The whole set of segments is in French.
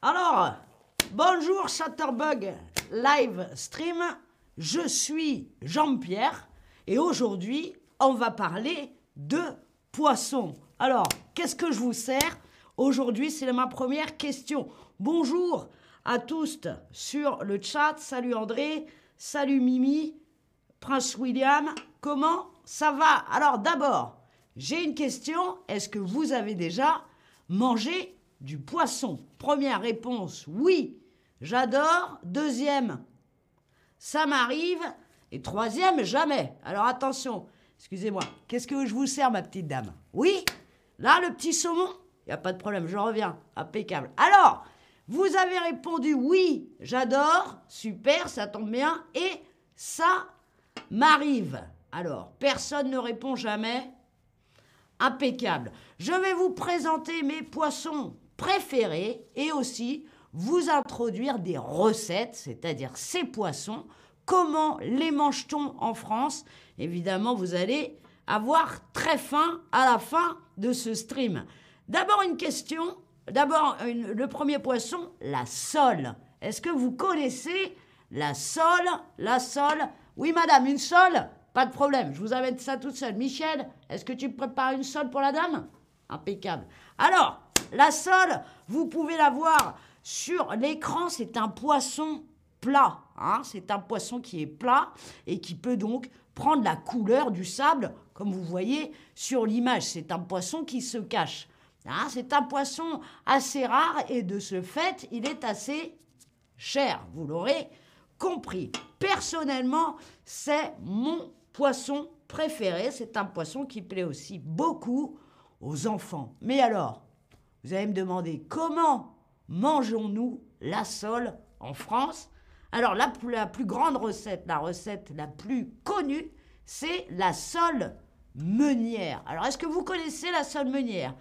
Alors, bonjour Chatterbug Live Stream, je suis Jean-Pierre et aujourd'hui on va parler de poissons. Alors, qu'est-ce que je vous sers? Aujourd'hui, c'est ma première question. Bonjour à tous sur le chat. Salut André, salut Mimi, Prince William. Comment ça va? Alors d'abord, j'ai une question. Est-ce que vous avez déjà mangé du poisson Première réponse, oui, j'adore. Deuxième, ça m'arrive. Et troisième, jamais. Alors attention, excusez-moi, qu'est-ce que je vous sers, ma petite dame? Oui Là, le petit saumon Il n'y a pas de problème, je reviens. Impeccable. Alors, vous avez répondu oui, j'adore, super, ça tombe bien, et ça m'arrive. Alors, personne ne répond jamais. Impeccable. Je vais vous présenter mes poissons préférés et aussi vous introduire des recettes, c'est-à-dire ces poissons, comment les mange-t-on en France? Évidemment, vous allez avoir très faim à la fin de ce stream. D'abord une question, d'abord le premier poisson, la sole. Est-ce que vous connaissez la sole? La sole? Oui madame, une sole? Pas de problème, je vous amène ça toute seule. Michel, est-ce que tu prépares une sole pour la dame? Impeccable. Alors, la sole, vous pouvez la voir sur l'écran, c'est un poisson plat. Hein. c'est un poisson qui est plat et qui peut donc prendre la couleur du sable, comme vous voyez sur l'image. C'est un poisson qui se cache. Hein. c'est un poisson assez rare et de ce fait, il est assez cher. Vous l'aurez compris. Personnellement, c'est mon poisson préféré. C'est un poisson qui plaît aussi beaucoup aux enfants. Mais alors, vous allez me demander comment mangeons-nous la sole en France? Alors la, plus grande recette, la recette la plus connue, c'est la sole meunière. Alors est-ce que vous connaissez la sole meunière?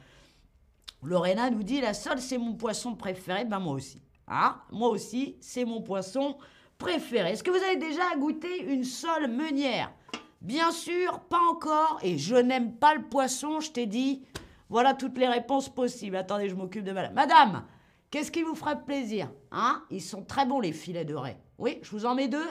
Lorena nous dit la sole c'est mon poisson préféré. Ben moi aussi. Hein? Moi aussi, c'est mon poisson préféré. Est-ce que vous avez déjà goûté une sole meunière? Bien sûr, pas encore. Et je n'aime pas le poisson, je t'ai dit. Voilà toutes les réponses possibles. Attendez, je m'occupe de madame. Madame, qu'est-ce qui vous ferait plaisir Hein? Ils sont très bons, les filets de raie. Oui, je vous en mets deux.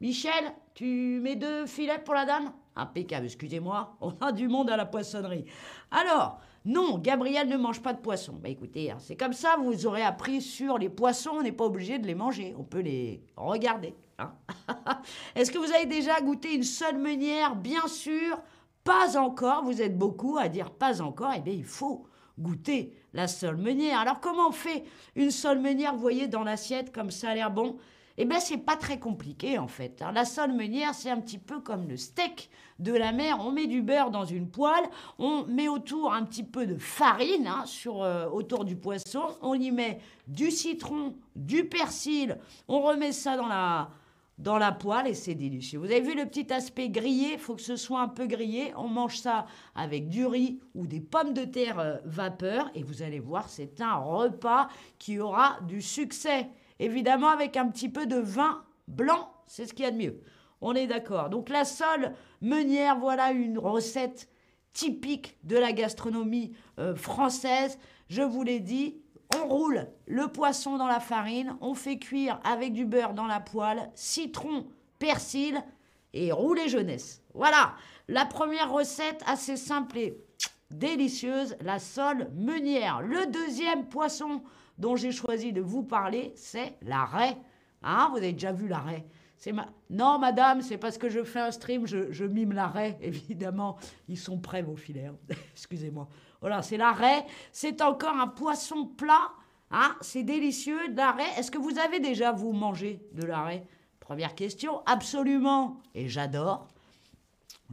Michel, tu mets deux filets pour la dame? Impeccable, excusez-moi, on a du monde à la poissonnerie. Alors, non, Gabriel ne mange pas de poisson. Bah écoutez, hein, c'est comme ça, vous aurez appris sur les poissons, on n'est pas obligé de les manger, on peut les regarder. Hein. Est-ce que vous avez déjà goûté une seule meunière? Bien sûr, pas encore, vous êtes beaucoup à dire pas encore, eh bien il faut goûter la seule meunière. Alors comment on fait une seule meunière, vous voyez, dans l'assiette, comme ça a l'air bon? Eh bien, c'est pas très compliqué en fait. Hein. La sole meunière, c'est un petit peu comme le steak de la mer. On met du beurre dans une poêle, on met autour un petit peu de farine hein, sur, euh, autour du poisson, on y met du citron, du persil, on remet ça dans la, dans la poêle et c'est délicieux. Vous avez vu le petit aspect grillé, il faut que ce soit un peu grillé. On mange ça avec du riz ou des pommes de terre euh, vapeur et vous allez voir, c'est un repas qui aura du succès. Évidemment avec un petit peu de vin blanc, c'est ce qu'il y a de mieux. On est d'accord. Donc la sole meunière, voilà une recette typique de la gastronomie euh, française. Je vous l'ai dit, on roule le poisson dans la farine, on fait cuire avec du beurre dans la poêle, citron, persil et rouler jeunesse. Voilà, la première recette assez simple et délicieuse, la sole meunière. Le deuxième poisson dont j'ai choisi de vous parler, c'est la raie. Hein, vous avez déjà vu la raie Non, madame, c'est parce que je fais un stream, je, mime la raie, évidemment. Ils sont prêts, vos filets. Hein. Excusez-moi. Voilà, c'est la raie. C'est encore un poisson plat. Hein c'est délicieux, de la raie. Est-ce que vous avez déjà, vous, mangé de la raie Première question. Absolument. Et j'adore.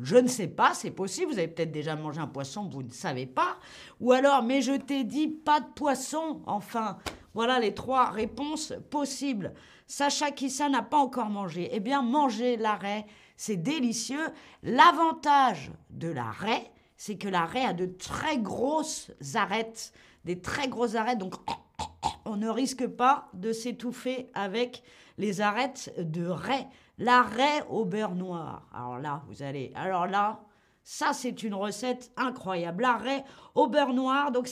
Je ne sais pas, c'est possible. Vous avez peut-être déjà mangé un poisson, vous ne savez pas. Ou alors, mais je t'ai dit pas de poisson. Enfin, voilà les trois réponses possibles. Sacha Kissa n'a pas encore mangé. Eh bien, manger la raie, c'est délicieux. L'avantage de la raie, c'est que la raie a de très grosses arêtes, des très grosses arêtes, donc on ne risque pas de s'étouffer avec les arêtes de raie. La raie au beurre noir. Alors là, vous allez. Alors là, Ça, c'est une recette incroyable. L'arrêt au beurre noir. Donc,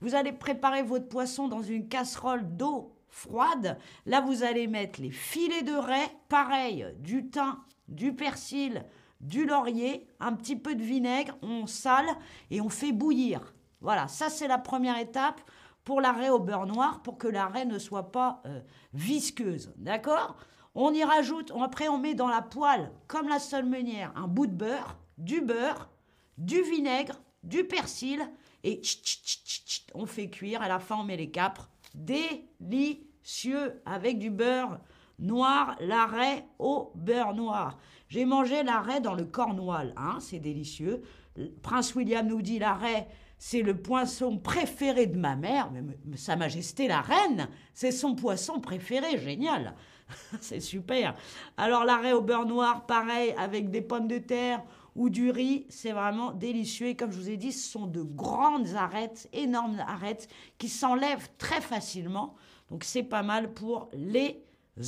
vous allez préparer votre poisson dans une casserole d'eau froide. Là, vous allez mettre les filets de raie, pareil, du thym, du persil, du laurier, un petit peu de vinaigre, on sale et on fait bouillir. Voilà, ça c'est la première étape pour l'arrêt au beurre noir pour que l'arrêt ne soit pas euh, visqueuse. D'accord? On y rajoute, après on met dans la poêle, comme la seule un bout de beurre, du beurre, du vinaigre, du persil et on fait cuire. À la fin, on met les capres. Délicieux avec du beurre noir, l'arrêt au beurre noir. J'ai mangé l'arrêt dans le Cornoual, hein, c'est délicieux. Prince William nous dit l'arrêt, c'est le poisson préféré de ma mère, mais Sa Majesté la Reine, c'est son poisson préféré, génial. c'est super. Alors l'arrêt au beurre noir, pareil, avec des pommes de terre ou du riz, c'est vraiment délicieux. Et comme je vous ai dit, ce sont de grandes arêtes, énormes arêtes, qui s'enlèvent très facilement. Donc c'est pas mal pour les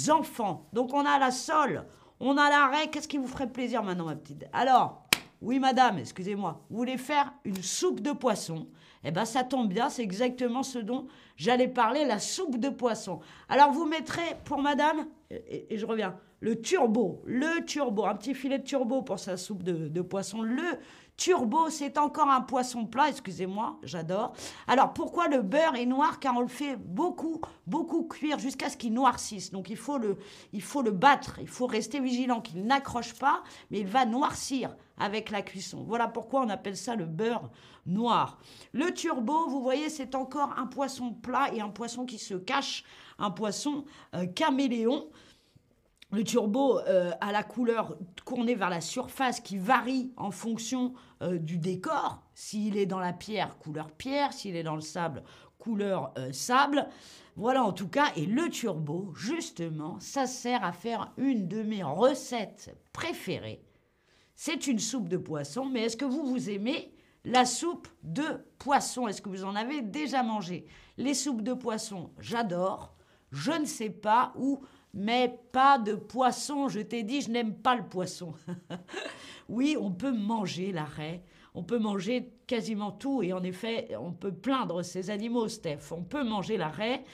enfants. Donc on a la sole, on a l'arrêt. Qu'est-ce qui vous ferait plaisir maintenant, ma petite? Alors, oui, madame, excusez-moi, vous voulez faire une soupe de poisson? Eh bien, ça tombe bien, c'est exactement ce dont j'allais parler, la soupe de poisson. Alors, vous mettrez pour madame, et, je reviens, le turbo, le turbo, un petit filet de turbo pour sa soupe de, poisson, le Turbo, c'est encore un poisson plat, excusez-moi, j'adore. Alors pourquoi le beurre est noir? Car on le fait beaucoup, beaucoup cuire jusqu'à ce qu'il noircisse. Donc il faut, le, il faut le battre, il faut rester vigilant qu'il n'accroche pas, mais il va noircir avec la cuisson. Voilà pourquoi on appelle ça le beurre noir. Le turbo, vous voyez, c'est encore un poisson plat et un poisson qui se cache, un poisson euh, caméléon. Le turbo euh, a la couleur tournée vers la surface qui varie en fonction euh, du décor. S'il est dans la pierre, couleur pierre. S'il est dans le sable, couleur euh, sable. Voilà en tout cas. Et le turbo, justement, ça sert à faire une de mes recettes préférées. C'est une soupe de poisson. Mais est-ce que vous, vous aimez la soupe de poisson? Est-ce que vous en avez déjà mangé? Les soupes de poisson, j'adore. Je ne sais pas où mais pas de poisson. Je t'ai dit, je n'aime pas le poisson. oui, on peut manger l'arrêt, on peut manger quasiment tout, et en effet, on peut plaindre ces animaux, Steph. On peut manger l'arrêt.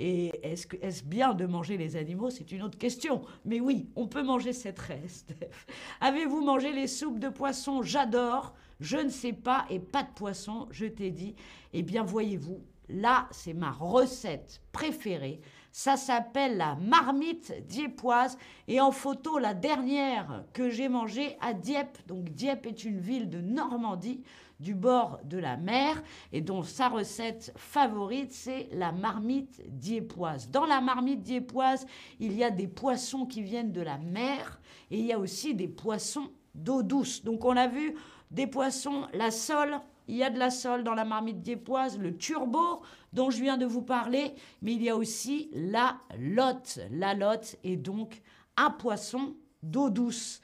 Et est-ce, est bien de manger les animaux? C'est une autre question. Mais oui, on peut manger cette raie, Steph. Avez-vous mangé les soupes de poisson? J'adore. Je ne sais pas, et pas de poisson, je t'ai dit. Eh bien, voyez-vous, là, c'est ma recette préférée. Ça s'appelle la marmite dieppoise. Et en photo, la dernière que j'ai mangée à Dieppe. Donc Dieppe est une ville de Normandie du bord de la mer et dont sa recette favorite, c'est la marmite dieppoise. Dans la marmite dieppoise, il y a des poissons qui viennent de la mer et il y a aussi des poissons d'eau douce. Donc on a vu des poissons, la sole, il y a de la sole dans la marmite dieppoise, le turbo dont je viens de vous parler, mais il y a aussi la lotte. La lotte est donc un poisson d'eau douce.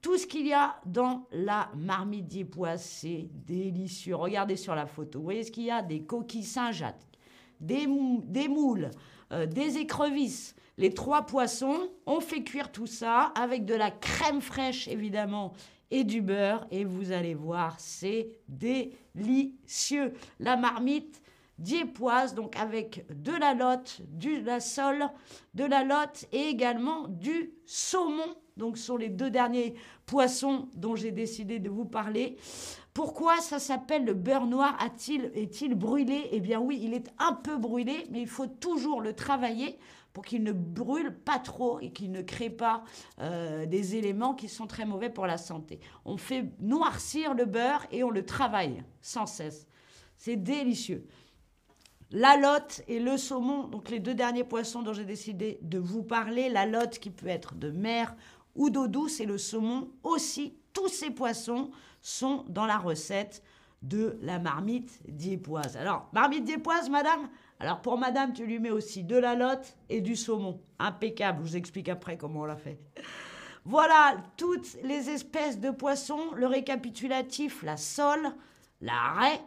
Tout ce qu'il y a dans la marmite dieppoise, c'est délicieux. Regardez sur la photo. Vous voyez ce qu'il y a? Des coquilles Saint-Jacques, des, moules, euh, des écrevisses. Les trois poissons, on fait cuire tout ça avec de la crème fraîche, évidemment, et du beurre. Et vous allez voir, c'est délicieux. La marmite diépoise, donc avec de la lotte, du la sole, de la lotte et également du saumon. Donc ce sont les deux derniers poissons dont j'ai décidé de vous parler. Pourquoi ça s'appelle le beurre noir? A-t-il, Est-il brûlé? Eh bien oui, il est un peu brûlé, mais il faut toujours le travailler pour qu'il ne brûle pas trop et qu'il ne crée pas euh, des éléments qui sont très mauvais pour la santé. On fait noircir le beurre et on le travaille sans cesse. C'est délicieux. La lotte et le saumon, donc les deux derniers poissons dont j'ai décidé de vous parler, la lotte qui peut être de mer ou d'eau douce et le saumon aussi, tous ces poissons sont dans la recette de la marmite diépoise. Alors, marmite diépoise, madame? Alors pour madame, tu lui mets aussi de la lotte et du saumon. Impeccable, je vous explique après comment on l'a fait. Voilà toutes les espèces de poissons, le récapitulatif, la sole, la raie,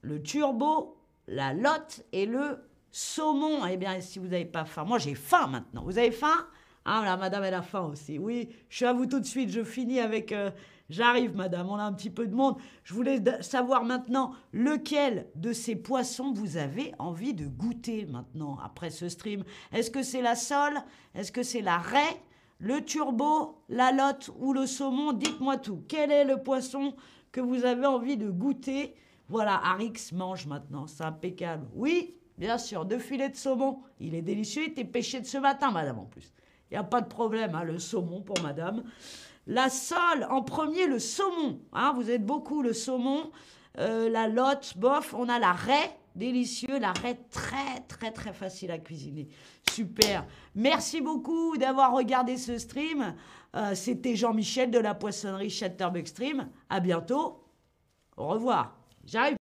le turbo, la lotte et le saumon. Eh bien, si vous n'avez pas faim, moi j'ai faim maintenant. Vous avez faim? Ah, la madame, elle a faim aussi. Oui, je suis à vous tout de suite. Je finis avec euh, J'arrive, madame, on a un petit peu de monde. Je voulais savoir maintenant lequel de ces poissons vous avez envie de goûter maintenant, après ce stream? Est-ce que c'est la sole? Est-ce que c'est la raie? Le turbo La lotte Ou le saumon? Dites-moi tout. Quel est le poisson que vous avez envie de goûter Voilà, Arix mange maintenant, c'est impeccable. Oui, bien sûr, deux filets de saumon. Il est délicieux, il était pêché de ce matin, madame, en plus. Il n'y a pas de problème, hein, le saumon pour madame. La sole, en premier, le saumon. Hein, vous êtes beaucoup, le saumon. Euh, la lotte, bof. On a la raie, délicieux. La raie, très, très, très facile à cuisiner. Super. Merci beaucoup d'avoir regardé ce stream. Euh, c'était Jean-Michel de la poissonnerie Chatterbug Stream. À bientôt. Au revoir. J'arrive.